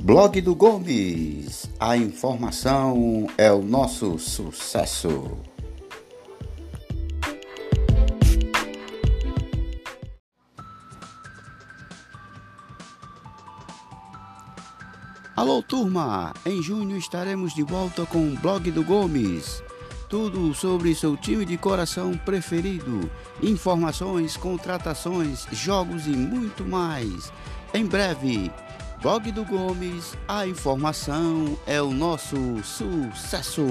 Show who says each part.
Speaker 1: Blog do Gomes. A informação é o nosso sucesso. Alô, turma! Em junho estaremos de volta com o Blog do Gomes. Tudo sobre seu time de coração preferido, informações, contratações, jogos e muito mais. Em breve, Blog do Gomes, a informação é o nosso sucesso.